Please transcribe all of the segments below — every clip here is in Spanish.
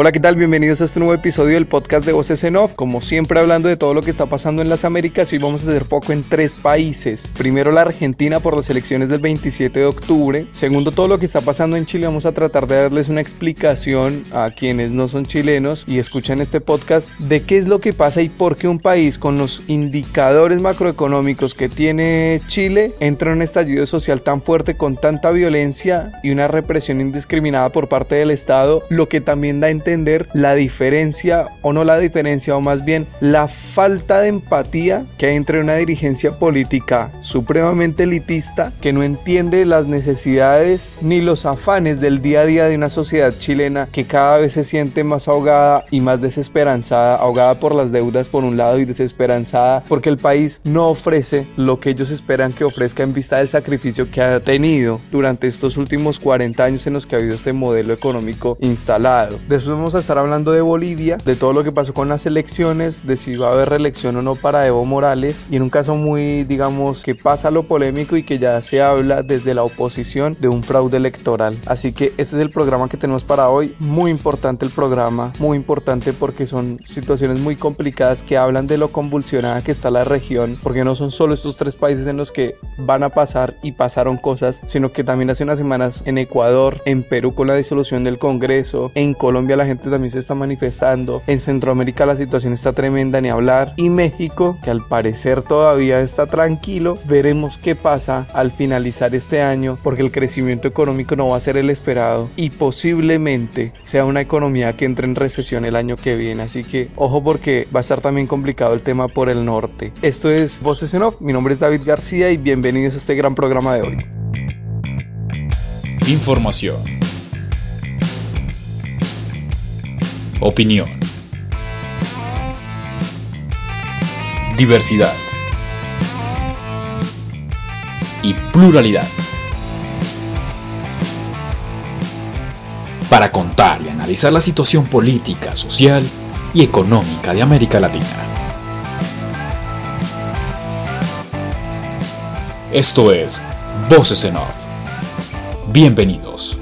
Hola, ¿qué tal? Bienvenidos a este nuevo episodio del podcast de Voces en Off. Como siempre, hablando de todo lo que está pasando en las Américas, hoy vamos a hacer poco en tres países. Primero, la Argentina por las elecciones del 27 de octubre. Segundo, todo lo que está pasando en Chile. Vamos a tratar de darles una explicación a quienes no son chilenos y escuchan este podcast de qué es lo que pasa y por qué un país con los indicadores macroeconómicos que tiene Chile entra en un estallido social tan fuerte con tanta violencia y una represión indiscriminada por parte del Estado, lo que también da a entender la diferencia, o no la diferencia, o más bien la falta de empatía que hay entre una dirigencia política supremamente elitista que no entiende las necesidades ni los afanes del día a día de una sociedad chilena que cada vez se siente más ahogada y más desesperanzada, ahogada por las deudas por un lado y desesperanzada porque el país no ofrece lo que ellos esperan que ofrezca en vista del sacrificio que ha tenido durante estos últimos 40 años en los que ha habido este modelo económico instalado. Después vamos a estar hablando de Bolivia, de todo lo que pasó con las elecciones, de si va a haber reelección o no para Evo Morales y en un caso muy, digamos, que pasa lo polémico y que ya se habla desde la oposición de un fraude electoral. Así que este es el programa que tenemos para hoy. Muy importante el programa, muy importante porque son situaciones muy complicadas que hablan de lo convulsionada que está la región, porque no son solo estos tres países en los que van a pasar y pasaron cosas, sino que también hace unas semanas en Ecuador, en Perú con la disolución del Congreso, en Colombia la gente también se está manifestando. En Centroamérica la situación está tremenda, ni hablar. Y México, que al parecer todavía está tranquilo, veremos qué pasa al finalizar este año, porque el crecimiento económico no va a ser el esperado y posiblemente sea una economía que entre en recesión el año que viene. Así que ojo porque va a estar también complicado el tema por el norte. Esto es Voces en Off. Mi nombre es David García y bienvenidos a este gran programa de hoy. Información Opinión. Diversidad. Y pluralidad. Para contar y analizar la situación política, social y económica de América Latina. Esto es Voces en Off. Bienvenidos.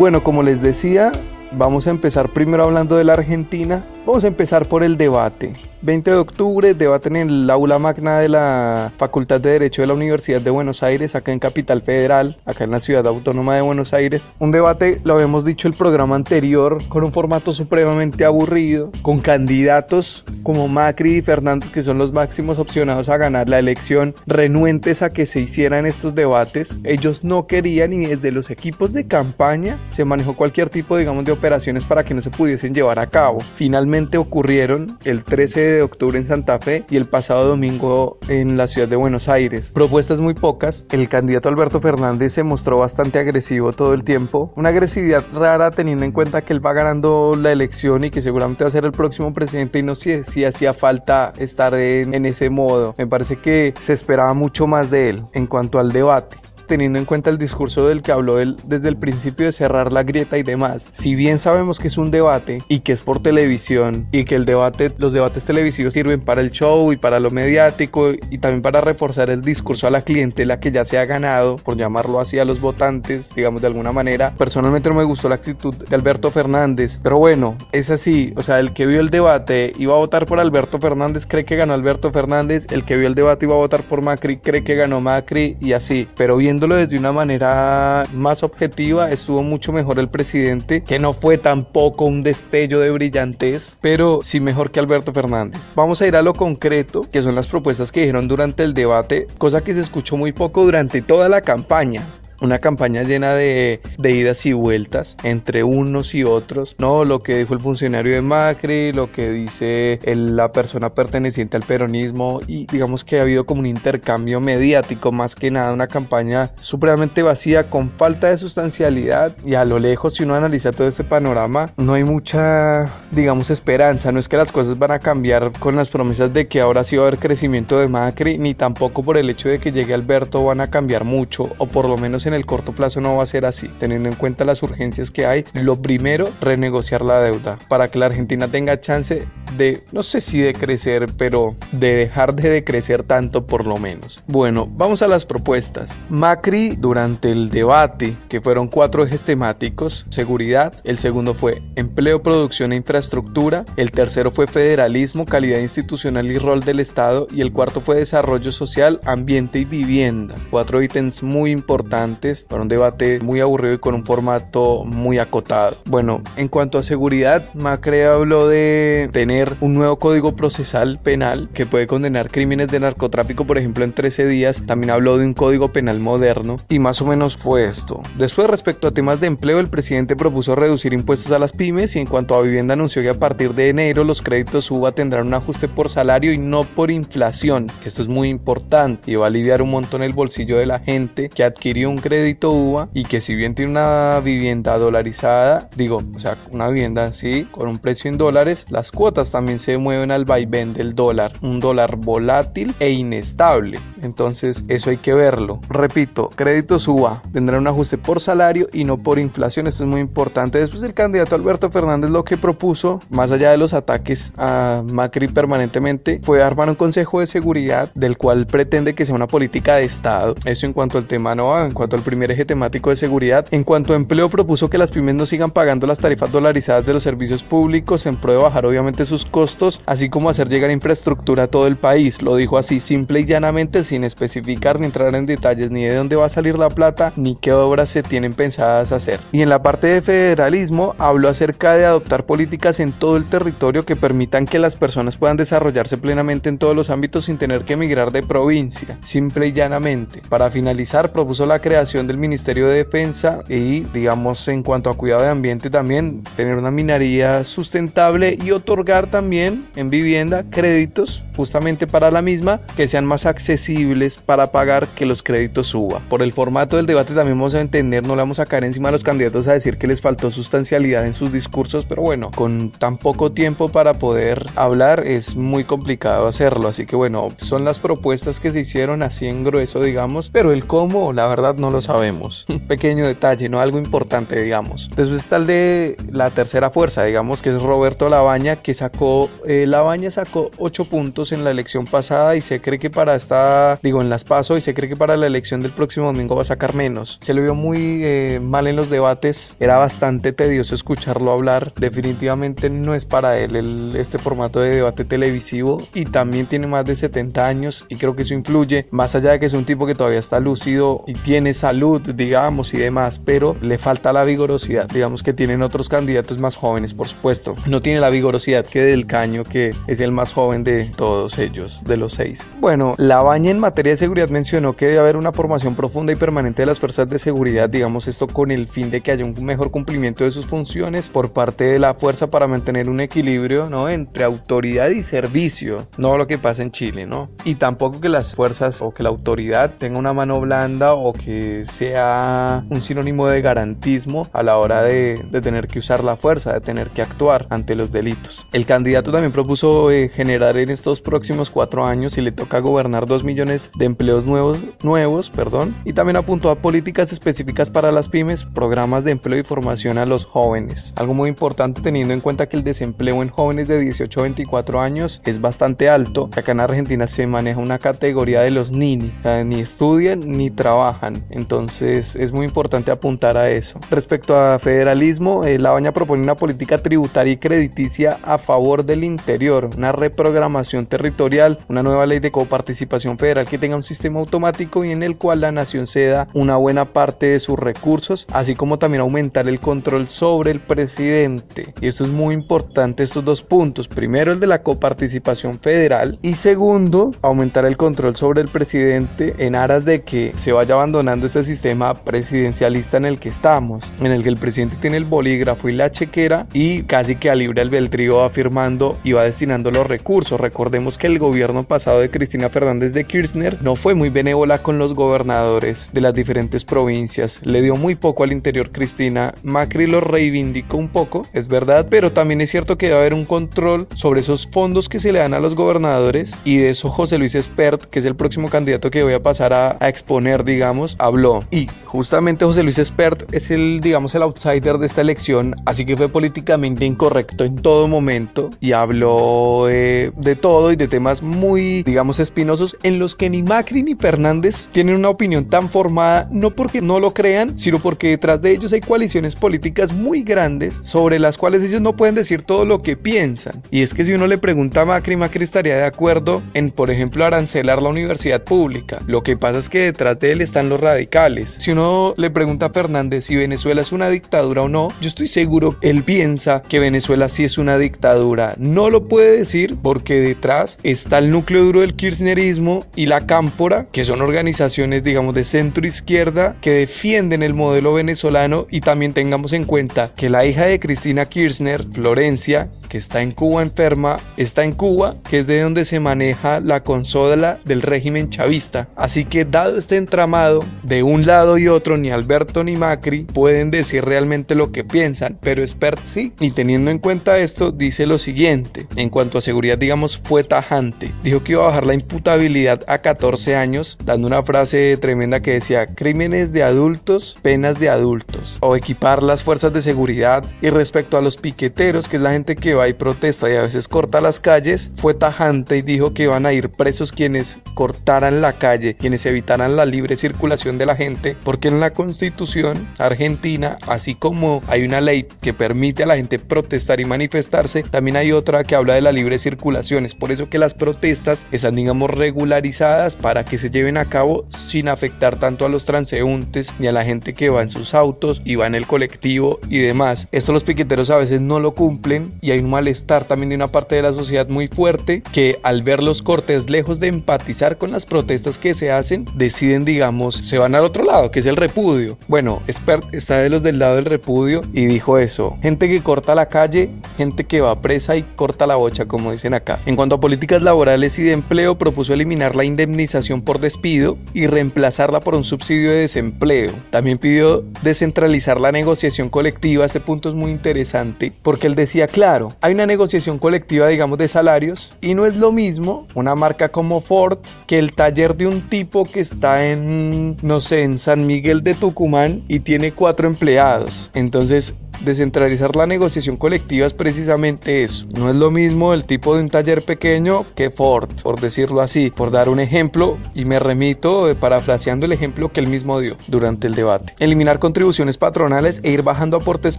Bueno, como les decía, vamos a empezar primero hablando de la Argentina. Vamos a empezar por el debate. 20 de octubre, debaten en el aula magna de la Facultad de Derecho de la Universidad de Buenos Aires, acá en Capital Federal, acá en la Ciudad Autónoma de Buenos Aires. Un debate, lo habíamos dicho el programa anterior, con un formato supremamente aburrido, con candidatos como Macri y Fernández, que son los máximos opcionados a ganar la elección, renuentes a que se hicieran estos debates. Ellos no querían y desde los equipos de campaña se manejó cualquier tipo, digamos, de operaciones para que no se pudiesen llevar a cabo. Finalmente ocurrieron el 13 de de octubre en Santa Fe y el pasado domingo en la ciudad de Buenos Aires. Propuestas muy pocas. El candidato Alberto Fernández se mostró bastante agresivo todo el tiempo. Una agresividad rara teniendo en cuenta que él va ganando la elección y que seguramente va a ser el próximo presidente y no sé si hacía falta estar en, en ese modo. Me parece que se esperaba mucho más de él en cuanto al debate teniendo en cuenta el discurso del que habló él desde el principio de cerrar la grieta y demás. Si bien sabemos que es un debate y que es por televisión y que el debate, los debates televisivos sirven para el show y para lo mediático y también para reforzar el discurso a la clientela que ya se ha ganado, por llamarlo así a los votantes, digamos de alguna manera. Personalmente no me gustó la actitud de Alberto Fernández, pero bueno, es así, o sea, el que vio el debate iba a votar por Alberto Fernández, cree que ganó Alberto Fernández, el que vio el debate iba a votar por Macri, cree que ganó Macri y así, pero viendo desde una manera más objetiva, estuvo mucho mejor el presidente, que no fue tampoco un destello de brillantez, pero sí mejor que Alberto Fernández. Vamos a ir a lo concreto, que son las propuestas que dijeron durante el debate, cosa que se escuchó muy poco durante toda la campaña una campaña llena de, idas y vueltas entre unos y otros, ¿no? Lo que dijo el funcionario de Macri, lo que dice la persona perteneciente al peronismo y digamos que ha habido como un intercambio mediático más que nada, una campaña supremamente vacía con falta de sustancialidad y a lo lejos si uno analiza todo ese panorama no hay mucha digamos esperanza, no es que las cosas van a cambiar con las promesas de que ahora sí va a haber crecimiento de Macri ni tampoco por el hecho de que llegue Alberto van a cambiar mucho o por lo menos en en el corto plazo no va a ser así, teniendo en cuenta las urgencias que hay. Lo primero, renegociar la deuda para que la Argentina tenga chance de, no sé si de crecer, pero de dejar de decrecer tanto por lo menos. Bueno, vamos a las propuestas. Macri durante el debate, que fueron cuatro ejes temáticos, seguridad, el segundo fue empleo, producción e infraestructura, el tercero fue federalismo, calidad institucional y rol del Estado y el cuarto fue desarrollo social, ambiente y vivienda. Cuatro ítems muy importantes para un debate muy aburrido y con un formato muy acotado. Bueno, en cuanto a seguridad, Macri habló de tener un nuevo código procesal penal que puede condenar crímenes de narcotráfico, por ejemplo, en 13 días. También habló de un código penal moderno y más o menos fue esto. Después, respecto a temas de empleo, el presidente propuso reducir impuestos a las pymes y en cuanto a vivienda anunció que a partir de enero los créditos UBA tendrán un ajuste por salario y no por inflación, que esto es muy importante y va a aliviar un montón el bolsillo de la gente que adquirió un crédito UBA y que si bien tiene una vivienda dolarizada, digo, o sea, una vivienda así con un precio en dólares, las cuotas también se mueven al vaivén del dólar, un dólar volátil e inestable. Entonces, eso hay que verlo. Repito, créditos UBA tendrán un ajuste por salario y no por inflación, esto es muy importante. Después el candidato Alberto Fernández lo que propuso, más allá de los ataques a Macri permanentemente, fue armar un consejo de seguridad del cual pretende que sea una política de Estado. Eso en cuanto al tema no, en cuanto al primer eje temático de seguridad. En cuanto a empleo, propuso que las pymes no sigan pagando las tarifas dolarizadas de los servicios públicos en pro de bajar obviamente sus costos, así como hacer llegar infraestructura a todo el país. Lo dijo así simple y llanamente sin especificar ni entrar en detalles ni de dónde va a salir la plata ni qué obras se tienen pensadas hacer. Y en la parte de federalismo habló acerca de adoptar políticas en todo el territorio que permitan que las personas puedan desarrollarse plenamente en todos los ámbitos sin tener que emigrar de provincia, simple y llanamente. Para finalizar, propuso la creación del Ministerio de Defensa y, digamos, en cuanto a cuidado de ambiente también, tener una minería sustentable y otorgar también en vivienda créditos justamente para la misma que sean más accesibles para pagar que los créditos suba. Por el formato del debate también vamos a entender, no le vamos a caer encima a los candidatos a decir que les faltó sustancialidad en sus discursos, pero bueno, con tan poco tiempo para poder hablar es muy complicado hacerlo, así que bueno, son las propuestas que se hicieron así en grueso, digamos, pero el cómo, la verdad no lo sabemos. Un pequeño detalle, no algo importante, digamos. Después está el de la tercera fuerza, digamos, que es Roberto Labaña, que sacó, eh, Labaña sacó 8 puntos en la elección pasada y se cree que para esta, digo, en las paso y se cree que para la elección del próximo domingo va a sacar menos. Se le vio muy eh, mal en los debates, era bastante tedioso escucharlo hablar, definitivamente no es para él el, este formato de debate televisivo y también tiene más de 70 años y creo que eso influye, más allá de que es un tipo que todavía está lúcido y tiene salud, digamos, y demás, pero le falta la vigorosidad, digamos que tienen otros candidatos más jóvenes, por supuesto. No tiene la vigorosidad que del Caño, que es el más joven de todos ellos, de los seis. Bueno, la baña en materia de seguridad mencionó que debe haber una formación profunda y permanente de las fuerzas de seguridad, digamos esto con el fin de que haya un mejor cumplimiento de sus funciones por parte de la fuerza para mantener un equilibrio, ¿no? Entre autoridad y servicio, no lo que pasa en Chile, ¿no? Y tampoco que las fuerzas o que la autoridad tenga una mano blanda o que sea un sinónimo de garantismo a la hora de, de tener que usar la fuerza, de tener que actuar ante los delitos. El candidato también propuso eh, generar en estos próximos cuatro años, si le toca gobernar dos millones de empleos nuevos, nuevos, perdón, y también apuntó a políticas específicas para las pymes, programas de empleo y formación a los jóvenes. Algo muy importante teniendo en cuenta que el desempleo en jóvenes de 18 a 24 años es bastante alto. Acá en Argentina se maneja una categoría de los nini, o sea, ni estudian ni trabajan. Entonces es muy importante apuntar a eso. Respecto a federalismo, eh, la baña propone una política tributaria y crediticia a favor del interior, una reprogramación territorial, una nueva ley de coparticipación federal que tenga un sistema automático y en el cual la nación ceda una buena parte de sus recursos, así como también aumentar el control sobre el presidente. Y esto es muy importante, estos dos puntos. Primero, el de la coparticipación federal y segundo, aumentar el control sobre el presidente en aras de que se vaya abandonando este sistema presidencialista en el que estamos, en el que el presidente tiene el bolígrafo y la chequera y casi que a libre albedrío va firmando y va destinando los recursos. Recordemos que el gobierno pasado de Cristina Fernández de Kirchner no fue muy benévola con los gobernadores de las diferentes provincias, le dio muy poco al interior Cristina, Macri lo reivindicó un poco, es verdad, pero también es cierto que debe haber un control sobre esos fondos que se le dan a los gobernadores y de eso José Luis Espert, que es el próximo candidato que voy a pasar a, a exponer, digamos, habló. Y justamente José Luis Espert es el, digamos, el outsider de esta elección, así que fue políticamente incorrecto en todo momento y habló eh, de todo y de temas muy, digamos, espinosos en los que ni Macri ni Fernández tienen una opinión tan formada, no porque no lo crean, sino porque detrás de ellos hay coaliciones políticas muy grandes sobre las cuales ellos no pueden decir todo lo que piensan. Y es que si uno le pregunta a Macri, Macri estaría de acuerdo en, por ejemplo, arancelar la universidad pública. Lo que pasa es que detrás de él están los radicales. Si uno le pregunta a Fernández si Venezuela es una dictadura o no, yo estoy seguro que él piensa que Venezuela sí es una dictadura. No lo puede decir porque detrás está el núcleo duro del kirchnerismo y la cámpora, que son organizaciones, digamos, de centro izquierda que defienden el modelo venezolano y también tengamos en cuenta que la hija de Cristina Kirchner, Florencia, que está en Cuba enferma, está en Cuba, que es de donde se maneja la consola del régimen chavista. Así que dado este entramado, de un lado y otro, ni Alberto ni Macri pueden decir realmente lo que piensan, pero Spert sí. Y teniendo en cuenta esto, dice lo siguiente, en cuanto a seguridad, digamos, fue tajante. Dijo que iba a bajar la imputabilidad a 14 años, dando una frase tremenda que decía, crímenes de adultos, penas de adultos, o equipar las fuerzas de seguridad. Y respecto a los piqueteros, que es la gente que y protesta y a veces corta las calles, fue tajante y dijo que iban a ir presos quienes cortaran la calle, quienes evitaran la libre circulación de la gente, porque en la constitución argentina, así como hay una ley que permite a la gente protestar y manifestarse, también hay otra que habla de la libre circulación. Es por eso que las protestas están, digamos, regularizadas para que se lleven a cabo sin afectar tanto a los transeúntes ni a la gente que va en sus autos y va en el colectivo y demás. Esto los piqueteros a veces no lo cumplen y hay un malestar también de una parte de la sociedad muy fuerte que al ver los cortes lejos de empatizar con las protestas que se hacen, deciden, digamos, se van al otro lado, que es el repudio. Bueno, Spert está de los del lado del repudio y dijo eso. Gente que corta la calle, gente que va presa y corta la bocha, como dicen acá. En cuanto a políticas laborales y de empleo, propuso eliminar la indemnización por despido y reemplazarla por un subsidio de desempleo. También pidió descentralizar la negociación colectiva. Este punto es muy interesante porque él decía, claro, hay una negociación colectiva, digamos, de salarios y no es lo mismo una marca como Ford que el taller de un tipo que está en, no en San Miguel de Tucumán y tiene cuatro empleados. Entonces, Descentralizar la negociación colectiva es precisamente eso. No es lo mismo el tipo de un taller pequeño que Ford, por decirlo así, por dar un ejemplo, y me remito eh, parafraseando el ejemplo que él mismo dio durante el debate. Eliminar contribuciones patronales e ir bajando aportes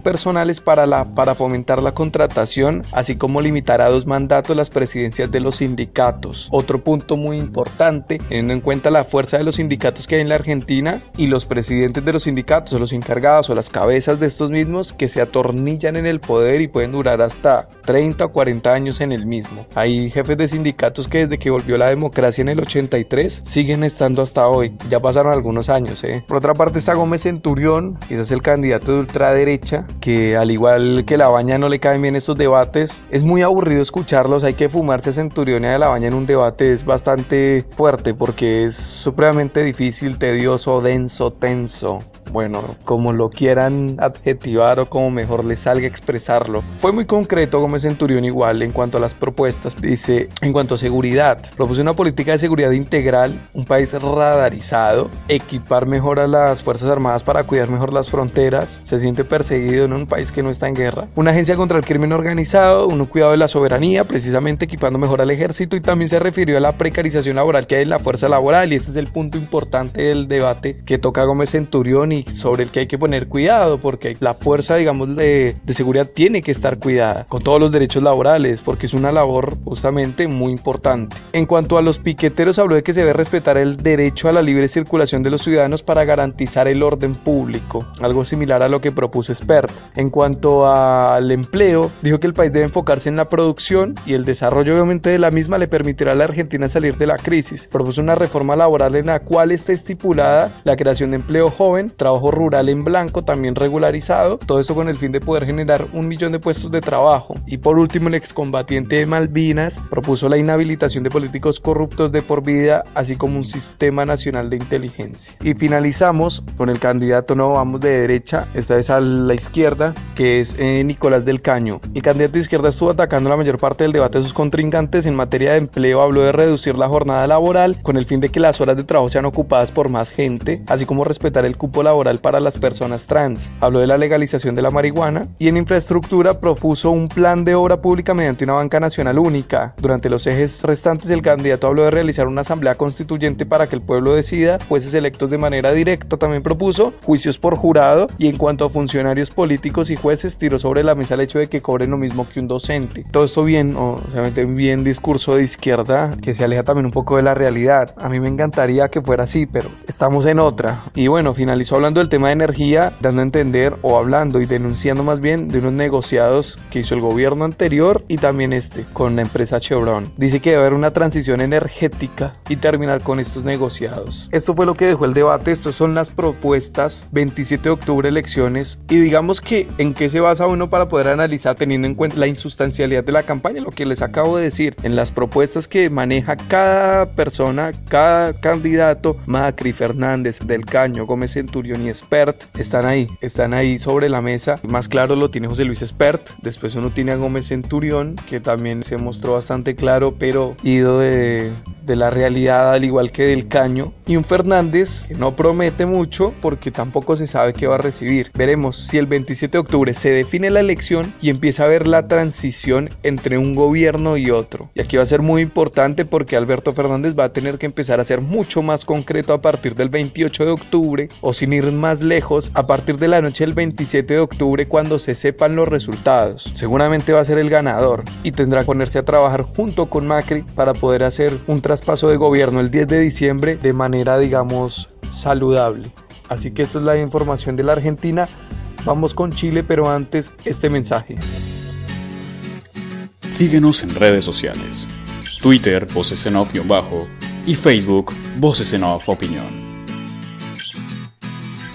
personales para, la, para fomentar la contratación, así como limitar a dos mandatos las presidencias de los sindicatos. Otro punto muy importante, teniendo en cuenta la fuerza de los sindicatos que hay en la Argentina y los presidentes de los sindicatos o los encargados o las cabezas de estos mismos que se atornillan en el poder y pueden durar hasta 30 o 40 años en el mismo. Hay jefes de sindicatos que desde que volvió la democracia en el 83 siguen estando hasta hoy. Ya pasaron algunos años, ¿eh? Por otra parte está Gómez Centurión, ese es el candidato de ultraderecha, que al igual que la baña no le caen bien estos debates. Es muy aburrido escucharlos, hay que fumarse a Centurión y a la baña en un debate es bastante fuerte porque es supremamente difícil, tedioso, denso, tenso bueno, como lo quieran adjetivar o como mejor les salga expresarlo. Fue muy concreto Gómez Centurión igual en cuanto a las propuestas. Dice, en cuanto a seguridad, propuso una política de seguridad integral, un país radarizado, equipar mejor a las Fuerzas Armadas para cuidar mejor las fronteras, se siente perseguido en un país que no está en guerra, una agencia contra el crimen organizado, un cuidado de la soberanía, precisamente equipando mejor al ejército y también se refirió a la precarización laboral que hay en la fuerza laboral y este es el punto importante del debate que toca Gómez Centurión y sobre el que hay que poner cuidado porque la fuerza, digamos, de, de seguridad tiene que estar cuidada con todos los derechos laborales porque es una labor justamente muy importante. En cuanto a los piqueteros, habló de que se debe respetar el derecho a la libre circulación de los ciudadanos para garantizar el orden público, algo similar a lo que propuso Spert. En cuanto al empleo, dijo que el país debe enfocarse en la producción y el desarrollo obviamente de la misma le permitirá a la Argentina salir de la crisis. Propuso una reforma laboral en la cual está estipulada la creación de empleo joven, trabajo trabajo rural en blanco también regularizado, todo esto con el fin de poder generar un millón de puestos de trabajo. Y por último, el excombatiente de Malvinas propuso la inhabilitación de políticos corruptos de por vida, así como un sistema nacional de inteligencia. Y finalizamos con el candidato, no vamos de derecha, esta vez a la izquierda, que es eh, Nicolás del Caño. El candidato de izquierda estuvo atacando la mayor parte del debate de sus contrincantes en materia de empleo, habló de reducir la jornada laboral con el fin de que las horas de trabajo sean ocupadas por más gente, así como respetar el cupo laboral laboral para las personas trans. Habló de la legalización de la marihuana y en infraestructura propuso un plan de obra pública mediante una banca nacional única. Durante los ejes restantes el candidato habló de realizar una asamblea constituyente para que el pueblo decida, jueces electos de manera directa también propuso, juicios por jurado y en cuanto a funcionarios políticos y jueces tiró sobre la mesa el hecho de que cobren lo mismo que un docente. Todo esto bien, obviamente bien discurso de izquierda que se aleja también un poco de la realidad. A mí me encantaría que fuera así, pero estamos en otra. Y bueno, finalizó hablando del tema de energía, dando a entender o hablando y denunciando más bien de unos negociados que hizo el gobierno anterior y también este con la empresa Chevron. Dice que debe haber una transición energética y terminar con estos negociados. Esto fue lo que dejó el debate, estas son las propuestas 27 de octubre elecciones y digamos que en qué se basa uno para poder analizar teniendo en cuenta la insustancialidad de la campaña, lo que les acabo de decir, en las propuestas que maneja cada persona, cada candidato, Macri, Fernández, Del Caño, Gómez Centurión y Espert, están ahí, están ahí sobre la mesa. Más claro lo tiene José Luis Espert, después uno tiene a Gómez Centurión, que también se mostró bastante claro, pero ido de, de la realidad al igual que del caño y un Fernández que no promete mucho porque tampoco se sabe qué va a recibir. Veremos si el 27 de octubre se define la elección y empieza a ver la transición entre un gobierno y otro. Y aquí va a ser muy importante porque Alberto Fernández va a tener que empezar a ser mucho más concreto a partir del 28 de octubre o sin ir más lejos a partir de la noche del 27 de octubre cuando se sepan los resultados. Seguramente va a ser el ganador y tendrá que ponerse a trabajar junto con Macri para poder hacer un traspaso de gobierno el 10 de diciembre de manera, digamos, saludable. Así que esto es la información de la Argentina. Vamos con Chile, pero antes este mensaje. Síguenos en redes sociales. Twitter, Voces en Off-Bajo y Facebook, Voces en Off Opinión.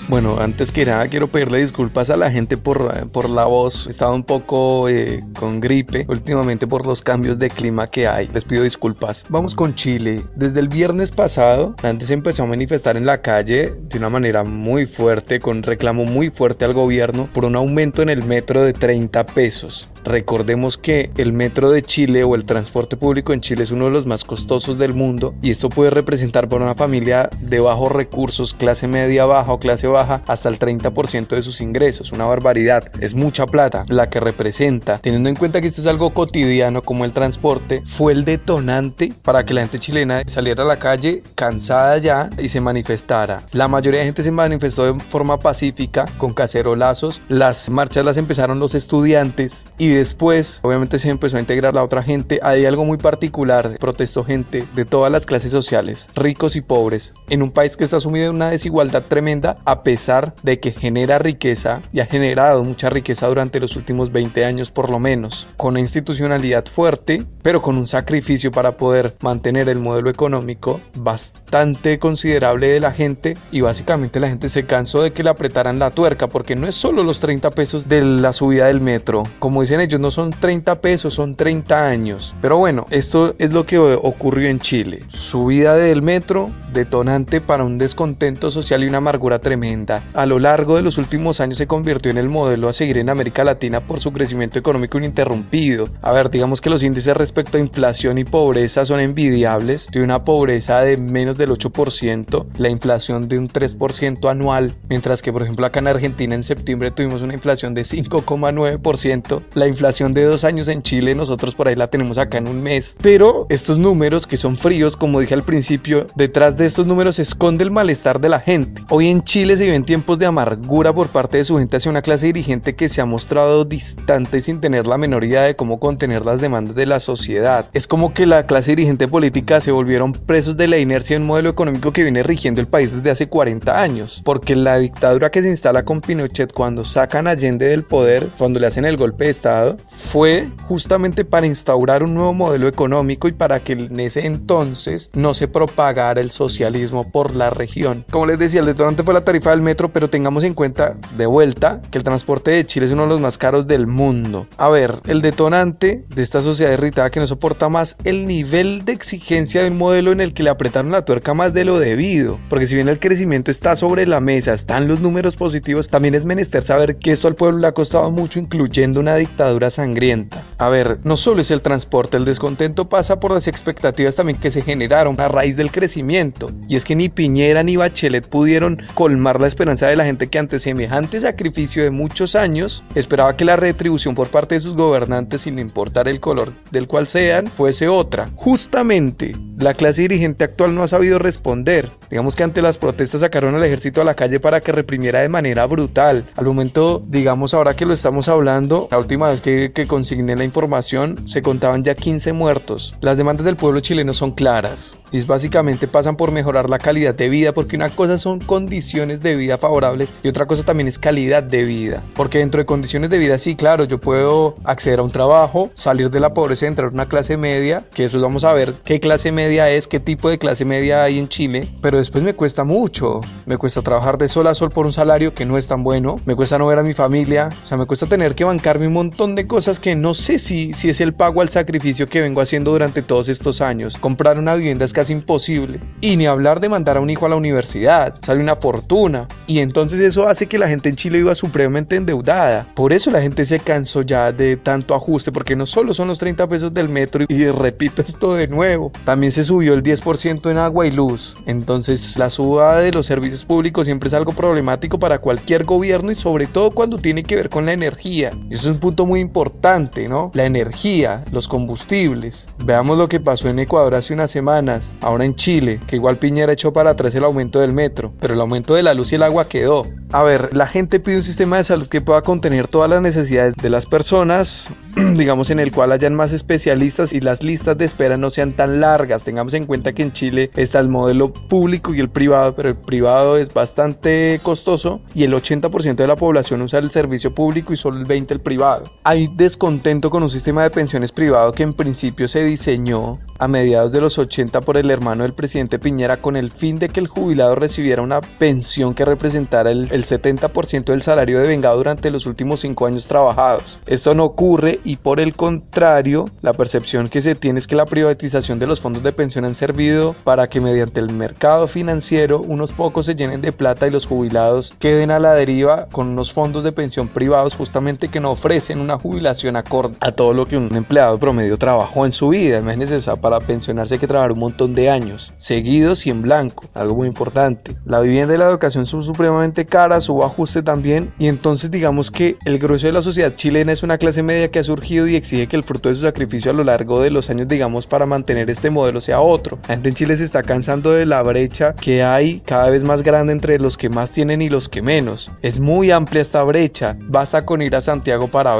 Bueno, antes que nada quiero pedirle disculpas a la gente por, por la voz. He estado un poco eh, con gripe últimamente por los cambios de clima que hay. Les pido disculpas. Vamos con Chile. Desde el viernes pasado, antes empezó a manifestar en la calle de una manera muy fuerte, con reclamo muy fuerte al gobierno por un aumento en el metro de 30 pesos. Recordemos que el metro de Chile o el transporte público en Chile es uno de los más costosos del mundo y esto puede representar para una familia de bajos recursos, clase media baja o clase baja, hasta el 30% de sus ingresos. Una barbaridad. Es mucha plata la que representa. Teniendo en cuenta que esto es algo cotidiano como el transporte, fue el detonante para que la gente chilena saliera a la calle cansada ya y se manifestara. La mayoría de gente se manifestó de forma pacífica con cacerolazos. Las marchas las empezaron los estudiantes y después, obviamente, se empezó a integrar la otra gente. Hay algo muy particular. Protestó gente de todas las clases sociales, ricos y pobres, en un país que está sumido en una desigualdad tremenda, a pesar de que genera riqueza y ha generado mucha riqueza durante los últimos 20 años por lo menos, con una institucionalidad fuerte, pero con un sacrificio para poder mantener el modelo económico bastante considerable de la gente y básicamente la gente se cansó de que le apretaran la tuerca porque no es solo los 30 pesos de la subida del metro, como dicen ellos no son 30 pesos, son 30 años. Pero bueno, esto es lo que ocurrió en Chile. Subida del metro, detonante para un descontento social y una amargura tremenda. A lo largo de los últimos años se convirtió en el modelo a seguir en América Latina por su crecimiento económico ininterrumpido. A ver, digamos que los índices respecto a inflación y pobreza son envidiables. Tiene una pobreza de menos del 8%, la inflación de un 3% anual, mientras que por ejemplo acá en Argentina en septiembre tuvimos una inflación de 5,9%. La inflación de dos años en Chile, nosotros por ahí la tenemos acá en un mes. Pero estos números que son fríos, como dije al principio, detrás de estos números se esconde el malestar de la gente. Hoy en Chile se viven tiempos de amargura por parte de su gente hacia una clase dirigente que se ha mostrado distante sin tener la menor idea de cómo contener las demandas de la sociedad. Es como que la clase dirigente política se volvieron presos de la inercia de un modelo económico que viene rigiendo el país desde hace 40 años. Porque la dictadura que se instala con Pinochet cuando sacan Allende del poder, cuando le hacen el golpe de Estado, fue justamente para instaurar un nuevo modelo económico y para que en ese entonces no se propagara el socialismo por la región. Como les decía, el detonante fue la tarifa del metro, pero tengamos en cuenta de vuelta que el transporte de Chile es uno de los más caros del mundo. A ver, el detonante de esta sociedad irritada que no soporta más el nivel de exigencia de un modelo en el que le apretaron la tuerca más de lo debido. Porque si bien el crecimiento está sobre la mesa, están los números positivos, también es menester saber que esto al pueblo le ha costado mucho, incluyendo una dictadura dictadura sangrienta. A ver, no solo es el transporte, el descontento pasa por las expectativas también que se generaron a raíz del crecimiento. Y es que ni Piñera ni Bachelet pudieron colmar la esperanza de la gente que ante semejante sacrificio de muchos años esperaba que la retribución por parte de sus gobernantes, sin importar el color del cual sean, fuese otra. Justamente, la clase dirigente actual no ha sabido responder. Digamos que ante las protestas sacaron al ejército a la calle para que reprimiera de manera brutal. Al momento, digamos ahora que lo estamos hablando, la última vez que, que consigné la información, se contaban ya 15 muertos. Las demandas del pueblo chileno son claras y básicamente pasan por mejorar la calidad de vida porque una cosa son condiciones de vida favorables y otra cosa también es calidad de vida. Porque dentro de condiciones de vida, sí, claro, yo puedo acceder a un trabajo, salir de la pobreza entrar a una clase media, que eso vamos a ver qué clase media es, qué tipo de clase media hay en Chile, pero después me cuesta mucho. Me cuesta trabajar de sol a sol por un salario que no es tan bueno, me cuesta no ver a mi familia, o sea, me cuesta tener que bancarme un montón de cosas que no sé si, si es el pago al sacrificio que vengo haciendo durante todos estos años. Comprar una vivienda es casi imposible. Y ni hablar de mandar a un hijo a la universidad, sale una fortuna. Y entonces eso hace que la gente en Chile viva supremamente endeudada. Por eso la gente se cansó ya de tanto ajuste, porque no solo son los 30 pesos del metro, y repito esto de nuevo, también se subió el 10% en agua y luz. Entonces la suba de los servicios públicos siempre es algo problemático para cualquier gobierno y sobre todo cuando tiene que ver con la energía. Eso es un punto muy importante, ¿no? La energía, los combustibles. Veamos lo que pasó en Ecuador hace unas semanas, ahora en Chile, que igual Piñera echó para atrás el aumento del metro, pero el aumento de la luz y el agua quedó. A ver, la gente pide un sistema de salud que pueda contener todas las necesidades de las personas, digamos en el cual hayan más especialistas y las listas de espera no sean tan largas. Tengamos en cuenta que en Chile está el modelo público y el privado, pero el privado es bastante costoso y el 80% de la población usa el servicio público y solo el 20% el privado. Hay descontento con un sistema de pensiones privado que en principio se diseñó a mediados de los 80 por el hermano del presidente Piñera con el fin de que el jubilado recibiera una pensión que representara el, el 70% del salario devengado durante los últimos 5 años trabajados. Esto no ocurre y por el contrario, la percepción que se tiene es que la privatización de los fondos de pensión han servido para que mediante el mercado financiero unos pocos se llenen de plata y los jubilados queden a la deriva con unos fondos de pensión privados justamente que no ofrecen una jubilación acorde a todo lo que un empleado promedio trabajó en su vida. Imagínense, para pensionarse que trabajar un montón de años, seguidos y en blanco, algo muy importante. La vivienda y la educación son supremamente caras, hubo ajuste también, y entonces digamos que el grueso de la sociedad chilena es una clase media que ha surgido y exige que el fruto de su sacrificio a lo largo de los años, digamos, para mantener este modelo sea otro. La gente en Chile se está cansando de la brecha que hay cada vez más grande entre los que más tienen y los que menos. Es muy amplia esta brecha, basta con ir a Santiago para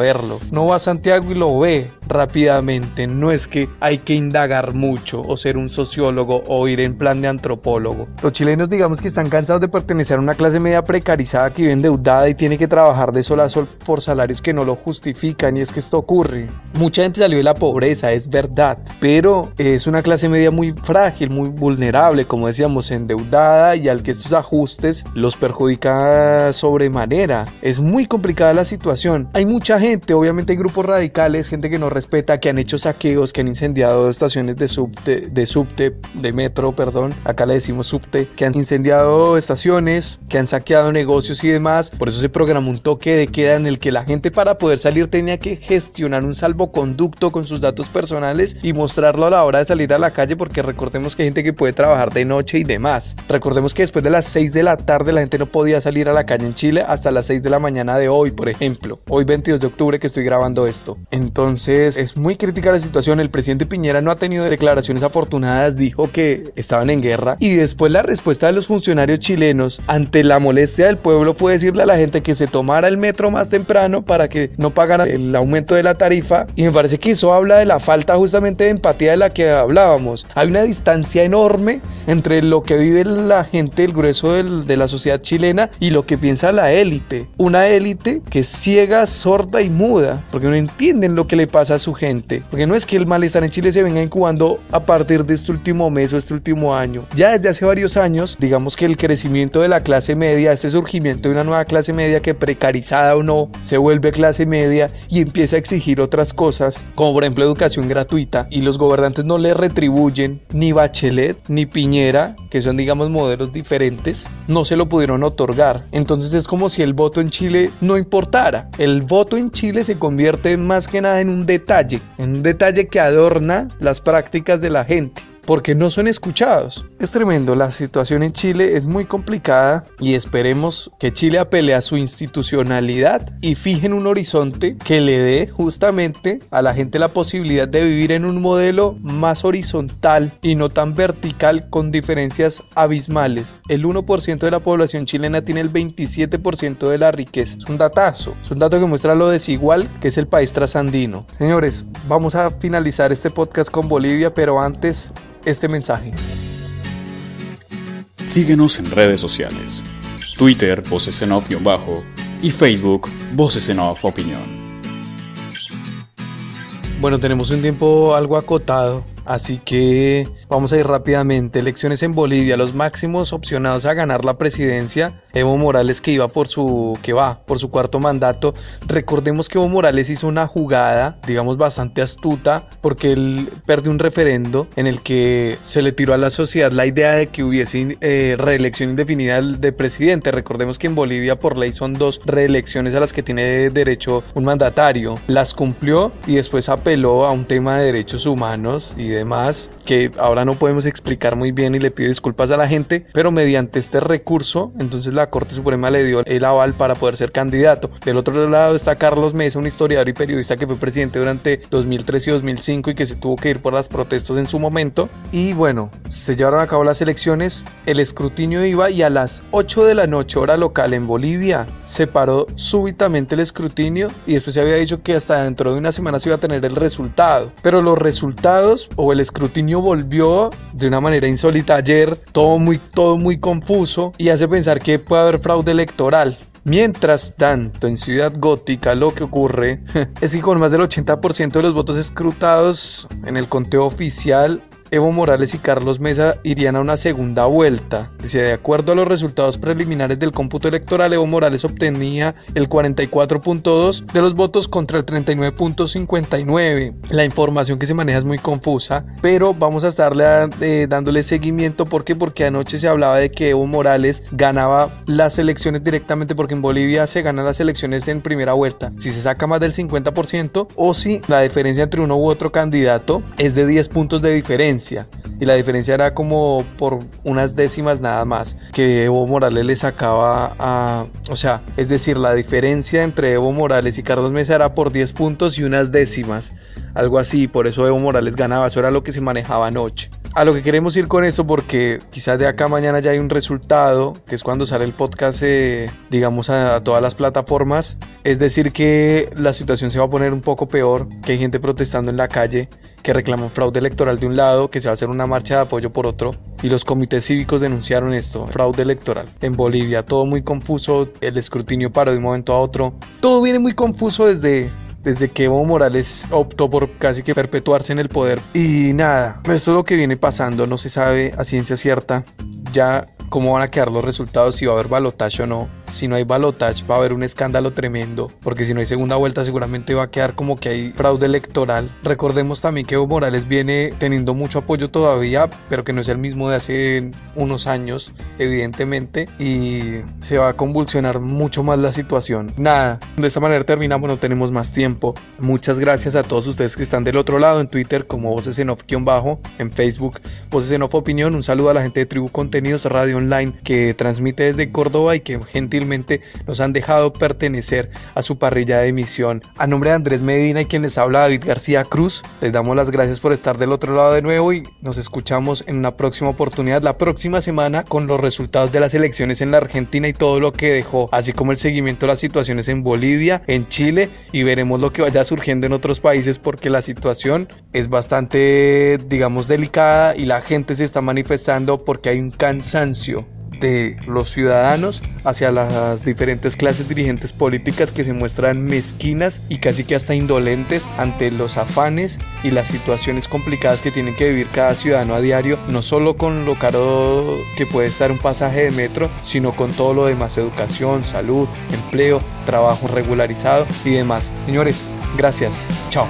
No va a Santiago y lo ve rápidamente, no es que hay que indagar mucho o ser un sociólogo o ir en plan de antropólogo. Los chilenos digamos que están cansados de pertenecer a una clase media precarizada que vive endeudada y tiene que trabajar de sol a sol por salarios que no lo justifican y es que esto ocurre. Mucha gente salió de la pobreza, es verdad, pero es una clase media muy frágil, muy vulnerable, como decíamos, endeudada y al que estos ajustes los perjudica sobremanera. Es muy complicada la situación. Hay mucha gente, obviamente hay grupos radicales, gente que no respeta, que han hecho saqueos, que han incendiado estaciones de subte, de subte, de metro, perdón, acá le decimos subte, que han incendiado estaciones, que han saqueado negocios y demás. Por eso se programó un toque de queda en el que la gente para poder salir tenía que gestionar un salvoconducto con sus datos personales y mostrarlo a la hora de salir a la calle porque recordemos que hay gente que puede trabajar de noche y demás. Recordemos que después de las 6 de la tarde la gente no podía salir a la calle en Chile hasta las 6 de la mañana de hoy, por ejemplo. Hoy 22 de octubre que estoy grabando esto. Entonces es muy crítica la situación. El presidente Piñera no ha tenido declaraciones afortunadas, dijo que estaban en guerra y después la respuesta de los funcionarios chilenos ante la molestia del pueblo fue decirle a la gente que se tomara el metro más temprano para que no pagara el aumento de la tarifa y me parece que eso habla de la falta justamente de empatía de la que hablábamos. Hay una distancia enorme entre lo que vive la gente, el grueso de la sociedad chilena y lo que piensa la élite. Una élite que es ciega, sorda y muda porque no entienden lo que le pasa a su gente. Porque no es que el malestar en Chile se venga incubando a partir de este último mes o este último año. Ya desde hace varios años, digamos que el crecimiento de la clase media, este surgimiento de una nueva clase media que precarizada o no se vuelve clase media y empieza a exigir otras cosas, como por ejemplo educación gratuita, y los gobernantes no le retribuyen ni Bachelet ni Piñera, que son digamos modelos diferentes, no se lo pudieron otorgar. Entonces es como si el voto en Chile no importara. El voto en Chile se convierte más que nada en un detalle, en un detalle que adorna las prácticas de la gente porque no son escuchados. Es tremendo, la situación en Chile es muy complicada y esperemos que Chile apele a su institucionalidad y fijen un horizonte que le dé justamente a la gente la posibilidad de vivir en un modelo más horizontal y no tan vertical con diferencias abismales. El 1% de la población chilena tiene el 27% de la riqueza. Es un datazo, es un dato que muestra lo desigual que es el país trasandino. Señores, vamos a finalizar este podcast con Bolivia, pero antes este mensaje. Síguenos en redes sociales. Twitter, Voces en Off-Bajo y Facebook, Voces en Off Opinión. Bueno, tenemos un tiempo algo acotado, así que Vamos a ir rápidamente. Elecciones en Bolivia. Los máximos opcionados a ganar la presidencia. Evo Morales que iba por su que va por su cuarto mandato. Recordemos que Evo Morales hizo una jugada, digamos bastante astuta, porque él perdió un referendo en el que se le tiró a la sociedad la idea de que hubiese eh, reelección indefinida de presidente. Recordemos que en Bolivia por ley son dos reelecciones a las que tiene derecho un mandatario. Las cumplió y después apeló a un tema de derechos humanos y demás que ahora no podemos explicar muy bien y le pido disculpas a la gente, pero mediante este recurso, entonces la Corte Suprema le dio el aval para poder ser candidato. Del otro lado está Carlos Mesa, un historiador y periodista que fue presidente durante 2003 y 2005 y que se tuvo que ir por las protestas en su momento. Y bueno, se llevaron a cabo las elecciones, el escrutinio iba y a las 8 de la noche hora local en Bolivia se paró súbitamente el escrutinio y después se había dicho que hasta dentro de una semana se iba a tener el resultado. Pero los resultados o el escrutinio volvió de una manera insólita ayer, todo muy, todo muy confuso y hace pensar que puede haber fraude electoral. Mientras tanto, en Ciudad Gótica lo que ocurre es que con más del 80% de los votos escrutados en el conteo oficial, Evo Morales y Carlos Mesa irían a una segunda vuelta. Dice, de acuerdo a los resultados preliminares del cómputo electoral, Evo Morales obtenía el 44.2 de los votos contra el 39.59. La información que se maneja es muy confusa, pero vamos a estarle eh, dándole seguimiento. ¿Por qué? Porque anoche se hablaba de que Evo Morales ganaba las elecciones directamente porque en Bolivia se ganan las elecciones en primera vuelta. Si se saca más del 50% o si la diferencia entre uno u otro candidato es de 10 puntos de diferencia y la diferencia era como por unas décimas nada más que Evo Morales le sacaba a, o sea, es decir, la diferencia entre Evo Morales y Carlos Mesa era por 10 puntos y unas décimas, algo así, por eso Evo Morales ganaba, eso era lo que se manejaba anoche a lo que queremos ir con esto porque quizás de acá mañana ya hay un resultado, que es cuando sale el podcast, eh, digamos, a, todas las plataformas. Es decir, que la situación se va a poner un poco peor, que hay gente protestando en la calle, que reclaman fraude electoral de un lado, que se va a hacer una marcha de apoyo por otro. Y los comités cívicos denunciaron esto, fraude electoral. En Bolivia, todo muy confuso, el escrutinio paró de un momento a otro. Todo viene muy confuso desde desde que Evo Morales optó por casi que perpetuarse en el poder. Y nada, esto es lo que viene pasando, no se sabe a ciencia cierta. Ya cómo van a quedar los resultados, si va a haber balotaje o no. Si no hay balotaje va a haber un escándalo tremendo, porque si no hay segunda vuelta seguramente va a quedar como que hay fraude electoral. Recordemos también que Evo Morales viene teniendo mucho apoyo todavía, pero que no es el mismo de hace unos años, evidentemente, y se va a convulsionar mucho más la situación. Nada, de esta manera terminamos, no tenemos más tiempo. Muchas gracias a todos ustedes que están del otro lado en Twitter como Voces en Off-Bajo, en Facebook Voces en Off Opinión. Un saludo a la gente de Tribu Contenidos Radio online que transmite desde Córdoba y que nos han dejado pertenecer a su parrilla de emisión. A nombre de Andrés Medina y quien les habla David García Cruz, les damos las gracias por estar del otro lado de nuevo y nos escuchamos en una próxima oportunidad la próxima semana con los resultados de las elecciones en la Argentina y todo lo que dejó, así como el seguimiento de las situaciones en Bolivia, en Chile y veremos lo que vaya surgiendo en otros países porque la situación es bastante, digamos, delicada y la gente se está manifestando porque hay un cansancio de los ciudadanos hacia las diferentes clases dirigentes políticas que se muestran mezquinas y casi que hasta indolentes ante los afanes y las situaciones complicadas que tienen que vivir cada ciudadano a diario, no solo con lo caro que puede estar un pasaje de metro, sino con todo lo demás, educación, salud, empleo, trabajo regularizado y demás. Señores, gracias. Chao.